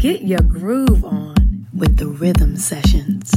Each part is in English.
Get your groove on with the Rhythm Sessions.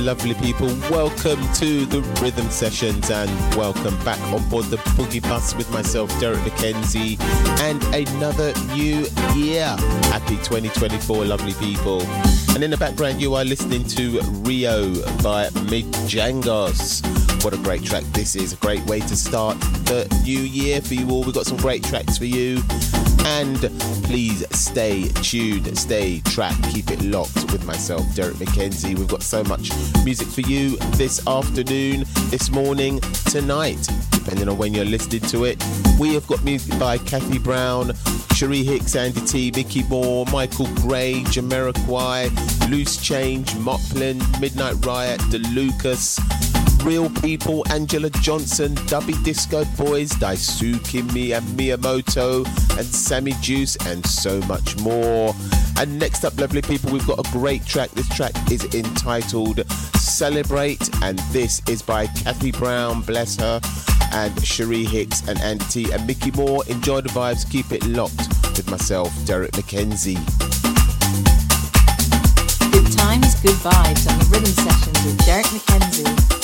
Lovely people, welcome to the Rhythm Sessions and welcome back on board the Boogie Bus with myself, Derrick McKenzie, and another new year. Happy 2024, lovely people. And in the background, you are listening to Rio by Mijangos. What a great track this is. A great way to start the new year for you all. We've got some great tracks for you. And please stay tuned, stay tracked, keep it locked with myself, Derrick McKenzie. We've got so much music for you this afternoon, this morning, tonight, depending on when you're listening to it. We have got music by Kathy Brown, Cherie Hicks, Andy T, Mickey Moore, Michael Gray, Jamiroquai, Loose Change, Moplen, Midnight Riot, DeLucas. Real People, Angela Johnson, Dubby Disco Boys, Daisuke Mi and Miyamoto, and Sammy Juice, and so much more. And next up, lovely people, we've got a great track. This track is entitled Celebrate, and this is by Kathy Brown, bless her, and Cherie Hicks and Andy T and Mickey Moore. Enjoy the vibes, keep it locked with myself, Derrick McKenzie. Good times, good vibes on the rhythm sessions with Derrick McKenzie.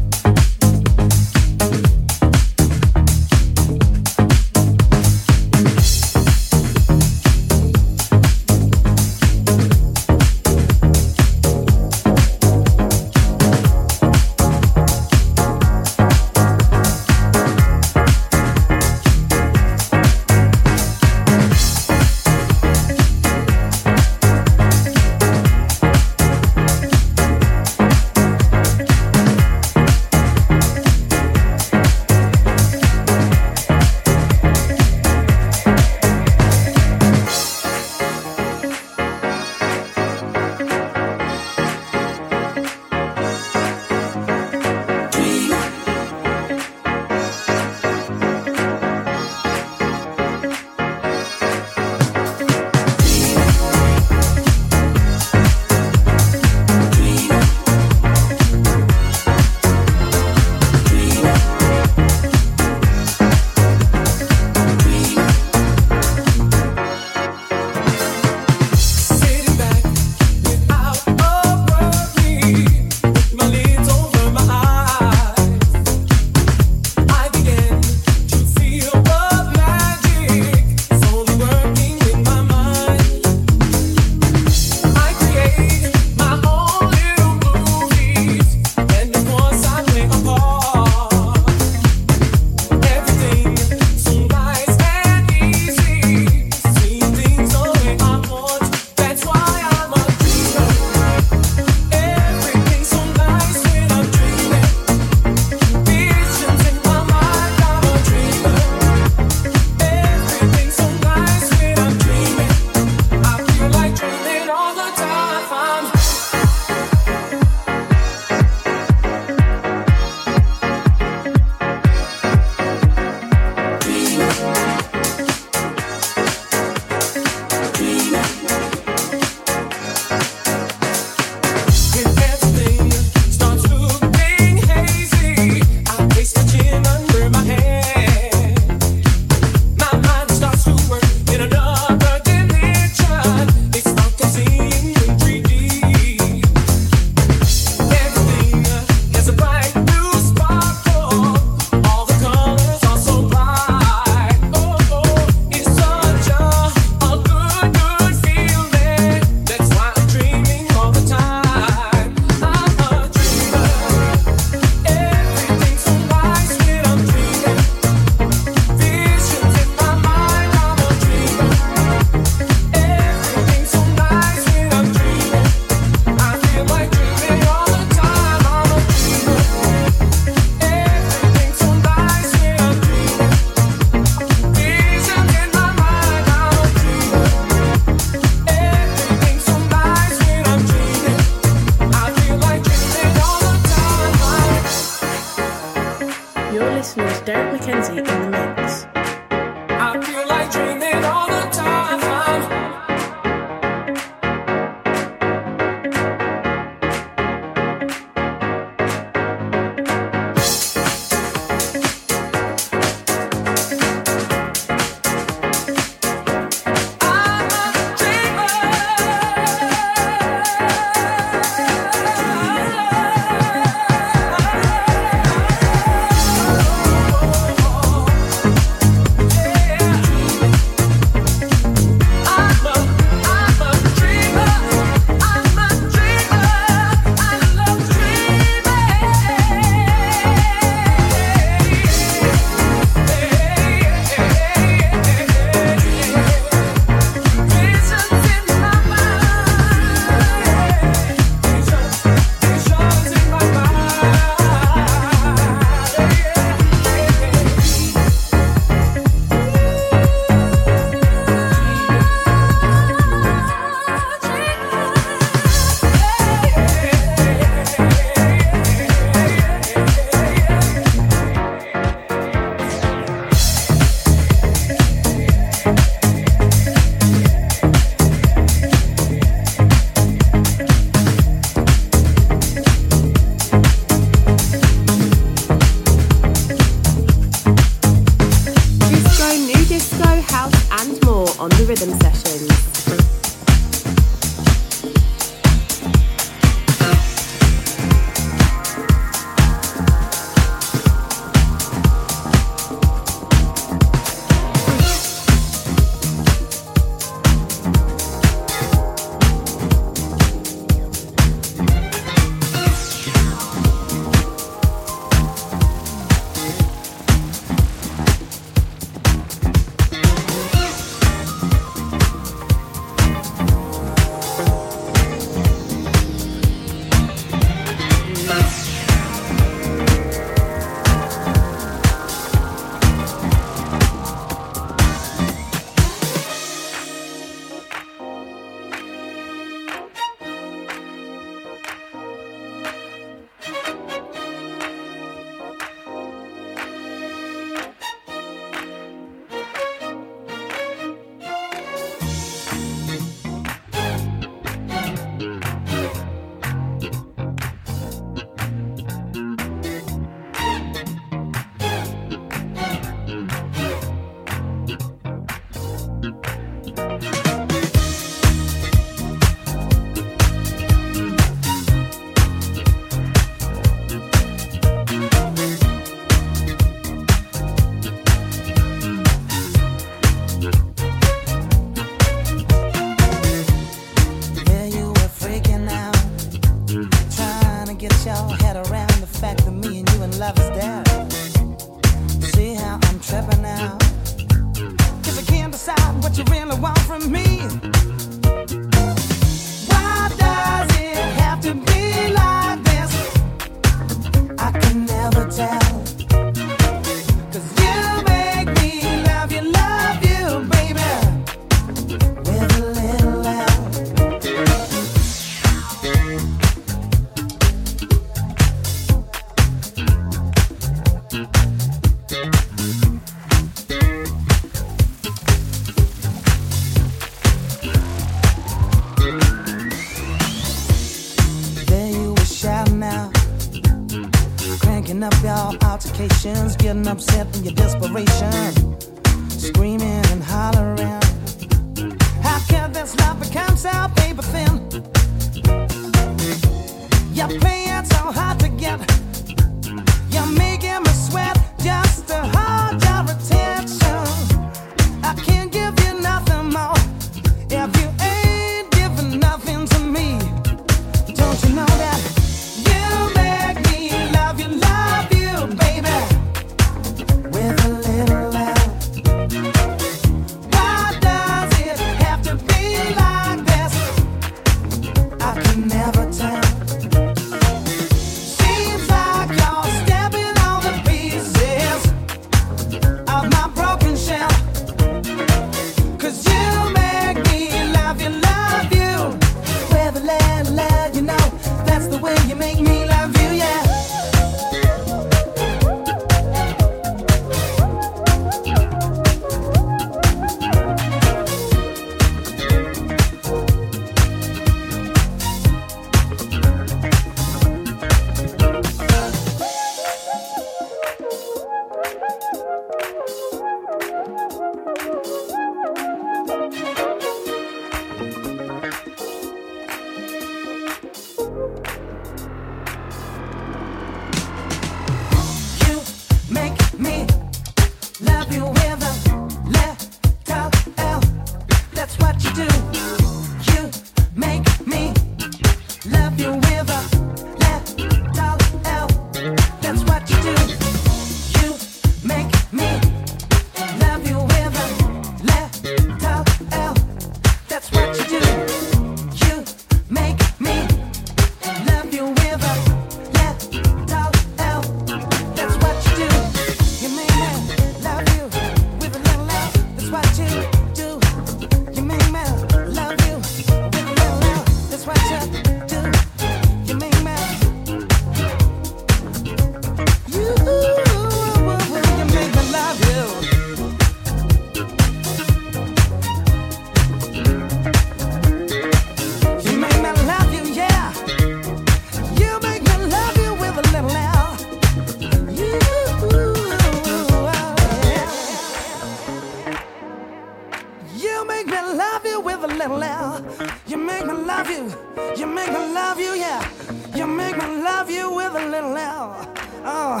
You make me love you with a little L. You make me love you. You make me love you, yeah. You make me love you with a little L. Oh,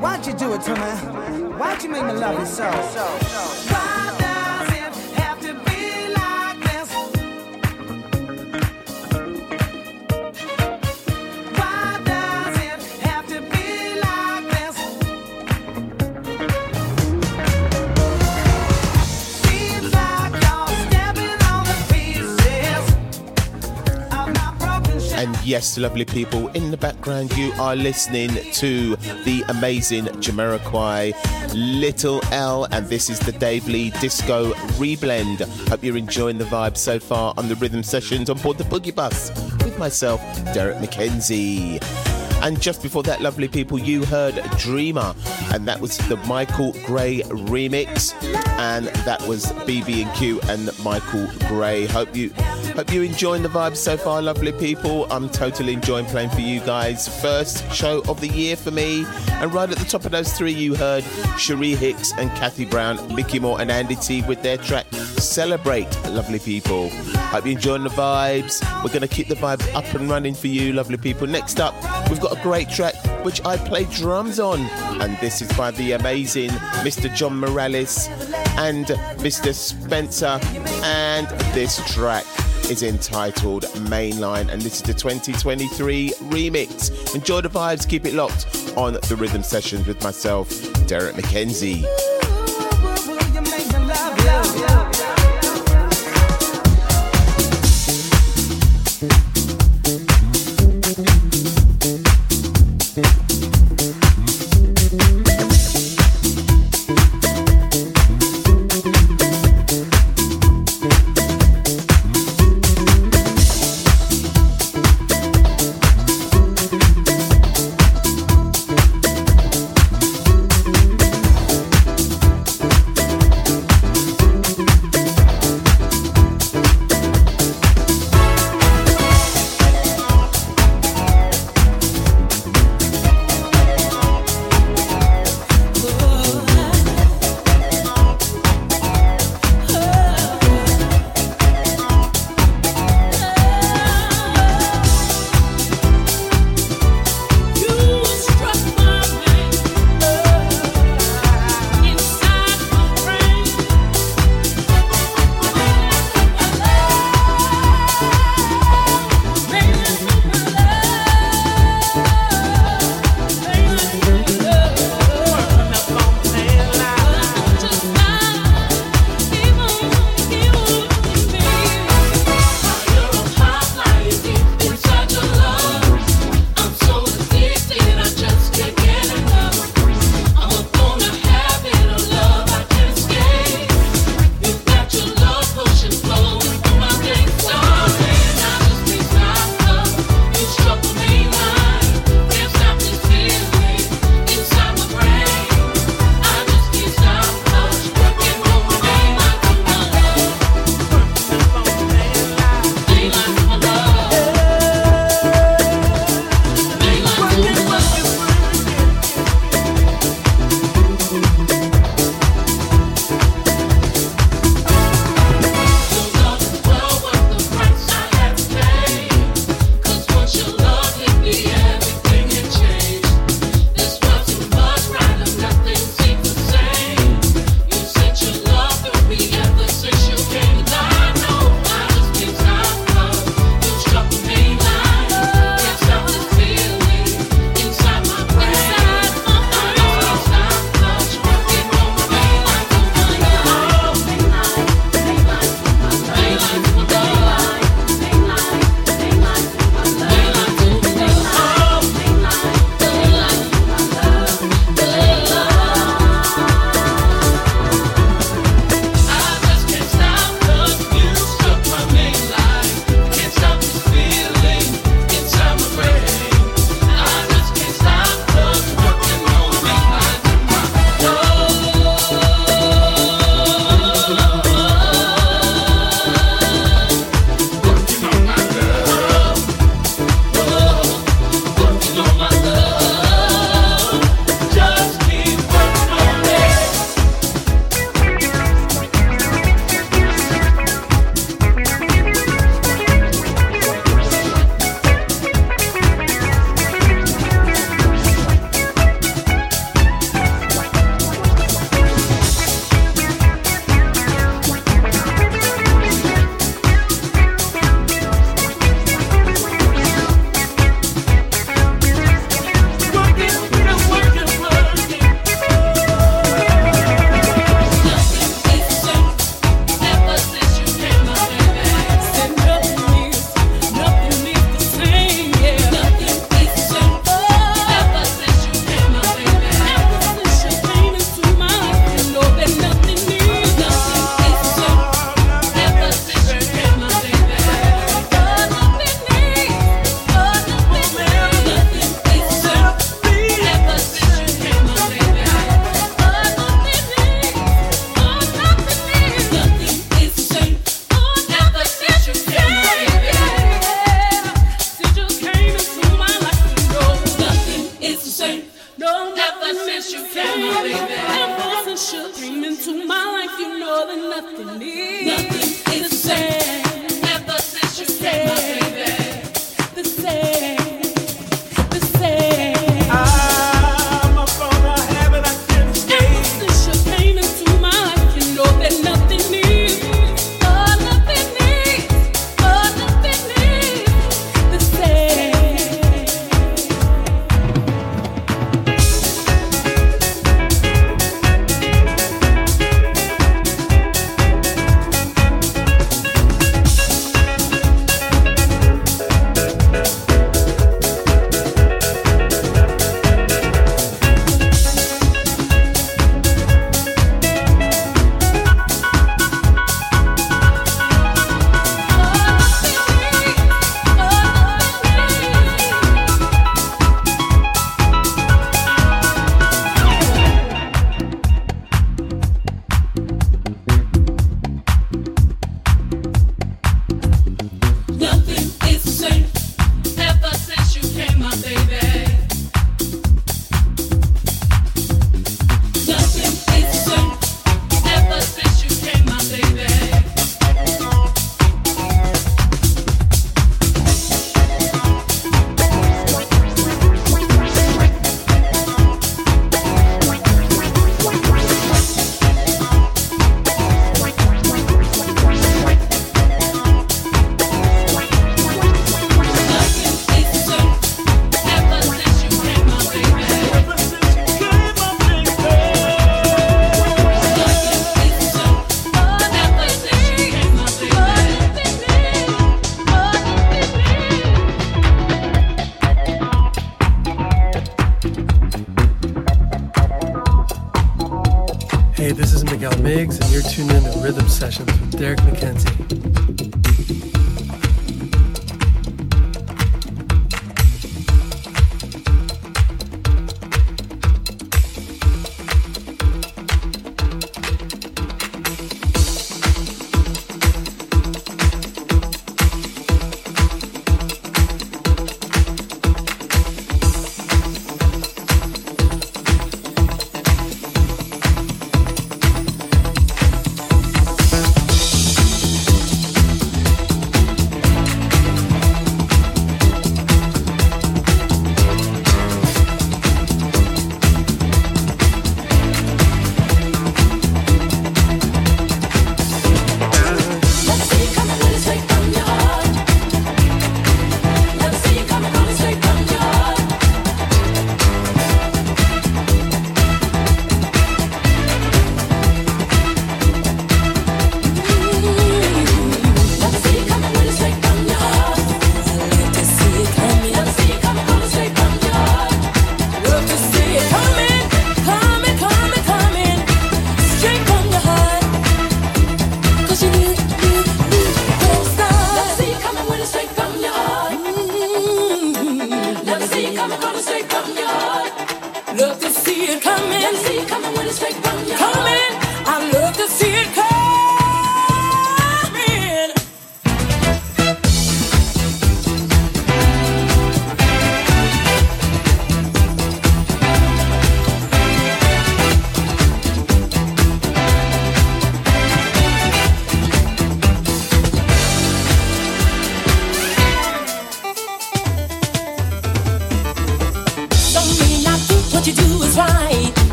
why'd you do it to me? Why'd you make me love you so? Why does yes, lovely people, in the background, you are listening to the amazing Jamiroquai, Little L, and this is the Dave Lee Disco Reblend. Hope you're enjoying the vibe so far on the rhythm sessions on board the Boogie Bus with myself, Derrick McKenzie. And just before that, lovely people, you heard Dreamer, and that was the Michael Gray remix, and that was BB and Q and Michael Gray. Hope you hope you enjoying the vibes so far, lovely people. I'm totally enjoying playing for you guys. First show of the year for me, and right at the top of those three, you heard Cherie Hicks and Kathy Brown, Mickey Moore and Andy T with their track Celebrate, lovely people. Hope you're enjoying the vibes. We're going to keep the vibes up and running for you, lovely people. Next up, we've got a great track which I play drums on, and this is by the amazing Mr. John Morales and Mr. Spencer. And this track is entitled Mainline, and this is the 2023 remix. Enjoy the vibes, keep it locked on the rhythm sessions with myself, Derrick McKenzie.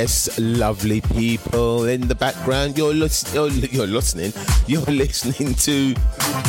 Yes, lovely people in the background, you're, you're, you're listening. You're listening to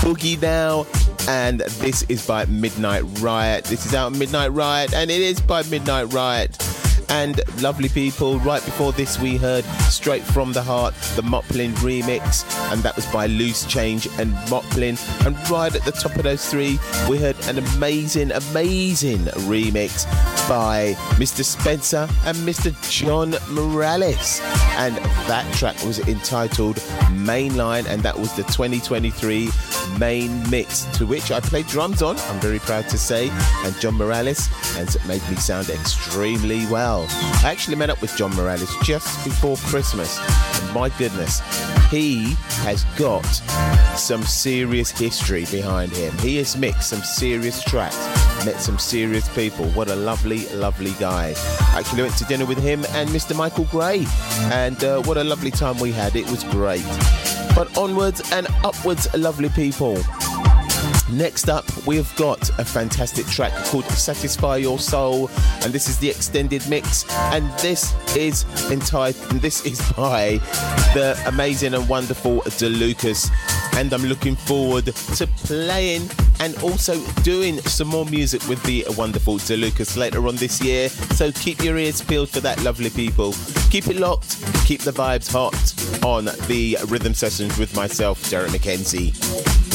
Boogie Now, and this is by Midnight Riot. This is out Midnight Riot, and it is by Midnight Riot and lovely people. Right before this, we heard Straight from the Heart, the Moplen remix, and that was by Loose Change and Moplen. And right at the top of those three, we heard an amazing, amazing remix by Mr. Spencer and Mr. John Morales. And that track was entitled Mainline, and that was the 2023 main mix to which I played drums on, I'm very proud to say. And John Morales has made me sound extremely well well. I actually met up with John Morales just before Christmas. And my goodness, he has got some serious history behind him. He has mixed some serious tracks, met some serious people. What a lovely, lovely guy. I actually went to dinner with him and Mr. Michael Gray, and uh, what a lovely time we had. It was great. But onwards and upwards, lovely people. Next up, we've got a fantastic track called Satisfy Your Soul, and this is the extended mix. And this is entitled, this is by the amazing and wonderful DeLucas. And I'm looking forward to playing and also doing some more music with the wonderful DeLucas later on this year. So keep your ears peeled for that, lovely people. Keep it locked, keep the vibes hot on the rhythm sessions with myself, Derrick McKenzie.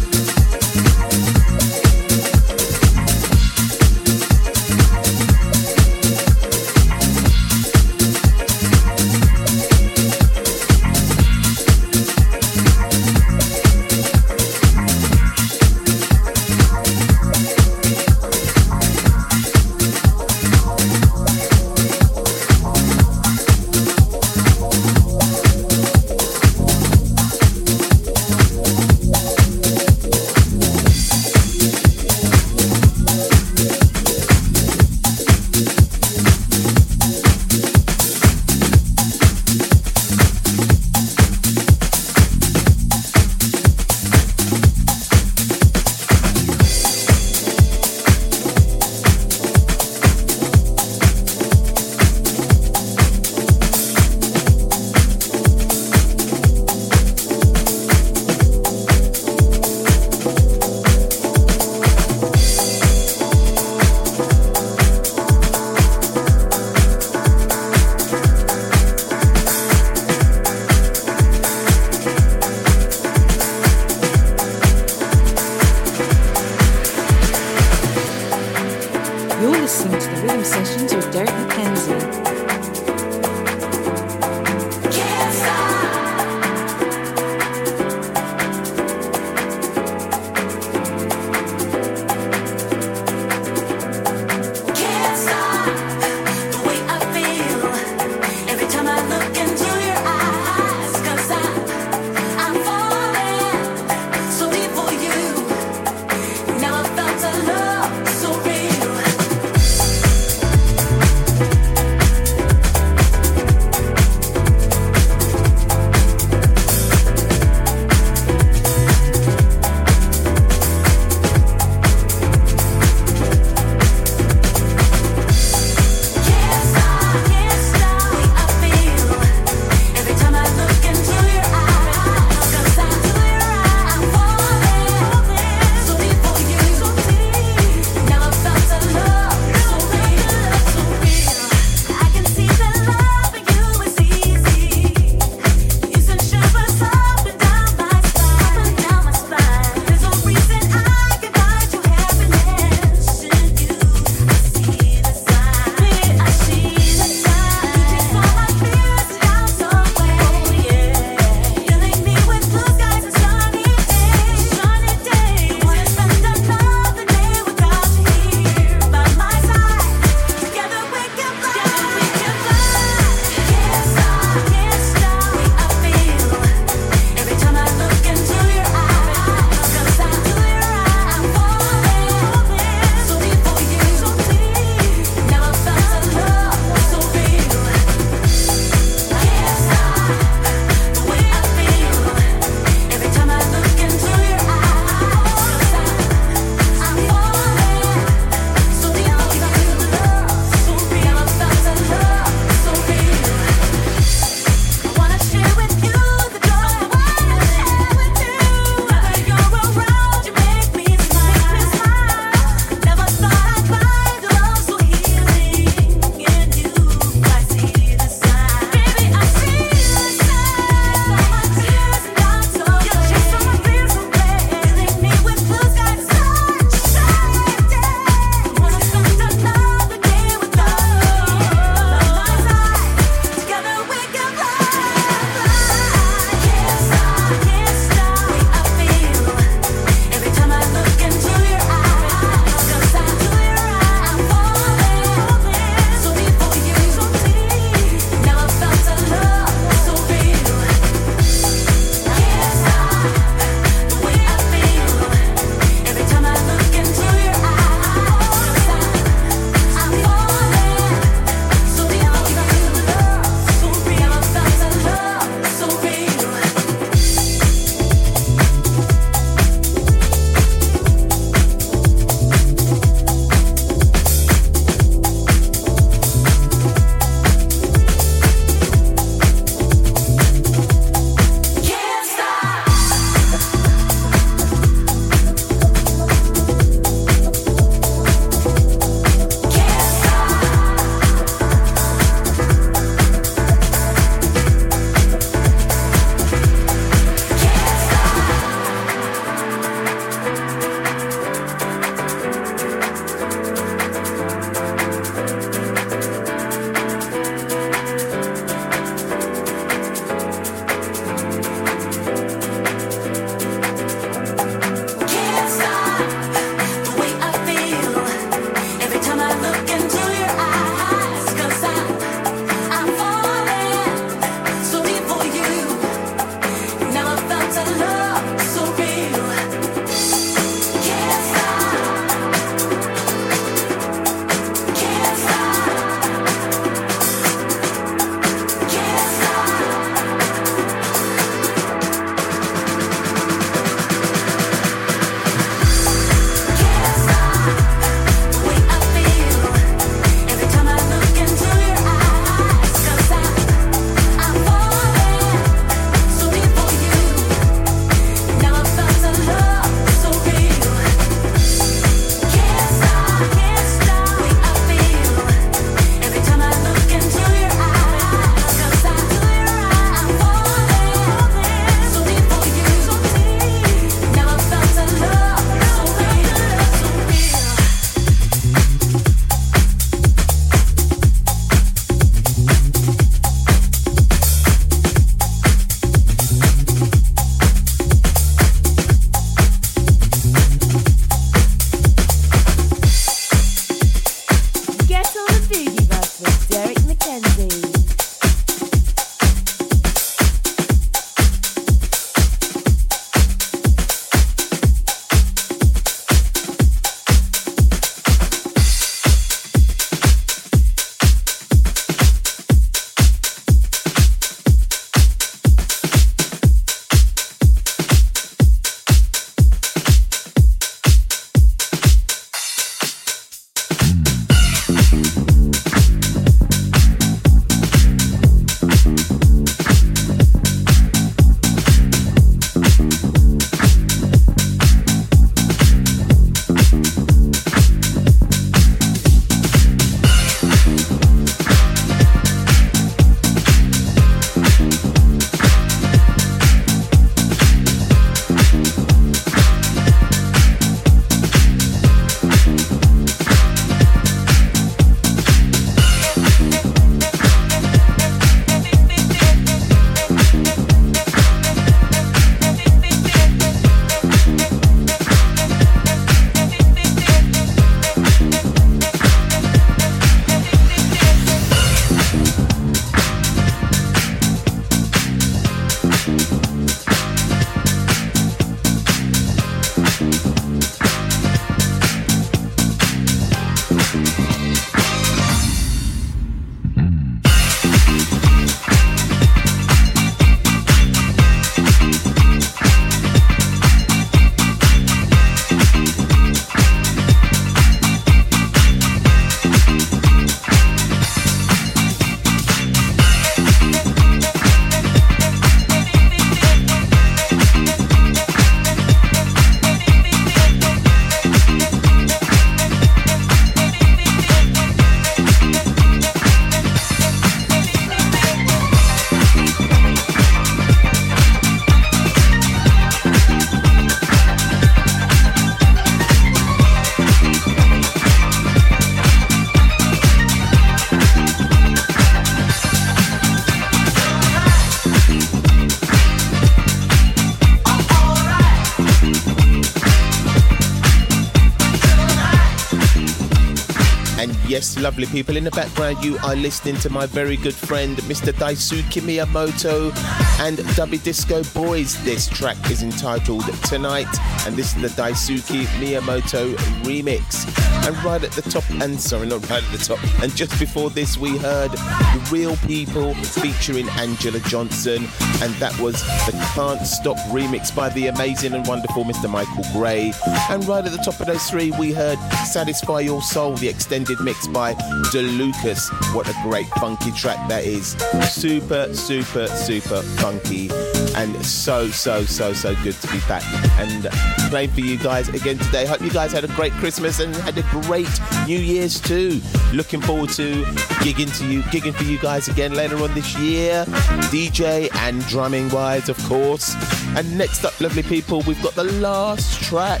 Lovely people. In the background, you are listening to my very good friend, Mr. Daisuke Miyamoto and Dubby Disco Boys. This track is entitled Tonight, and this is the Daisuke Miyamoto remix. And right at the top, and sorry, not right at the top, and just before this, we heard The Real People featuring Angela Johnson, and that was the Can't Stop remix by the amazing and wonderful Mr. Michael Gray. And right at the top of those three, we heard Satisfy Your Soul, the extended mix by DeLucas. What a great funky track that is. Super, super, super funky. And so, so, so, so good to be back and playing for you guys again today. Hope you guys had a great Christmas and had a great New Year's too. Looking forward to gigging to you, gigging for you guys again later on this year. DJ and drumming wise, of course. And next up, lovely people, we've got the last track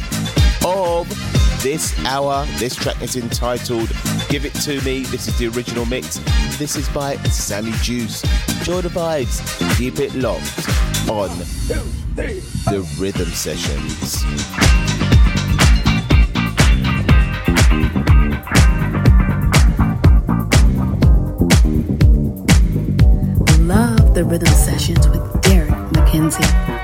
of this hour. This track is entitled Give It To Me. This is the original mix. This is by Sammy Juice. Enjoy the vibes. Keep it locked on the Rhythm Sessions. Love the rhythm sessions with Derrick McKenzie.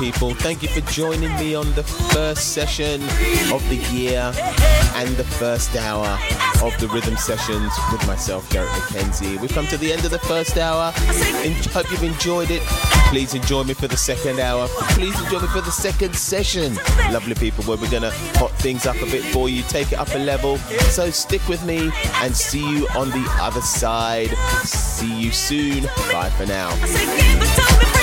People. Thank you for joining me on the first session of the year and the first hour of the rhythm sessions with myself, Derrick McKenzie. We've come to the end of the first hour. hope you've enjoyed it. Please enjoy me for the second hour. Please enjoy me for the second session. Lovely people, where we're going to hot things up a bit for you, take it up a level. So stick with me and see you on the other side. See you soon. Bye for now.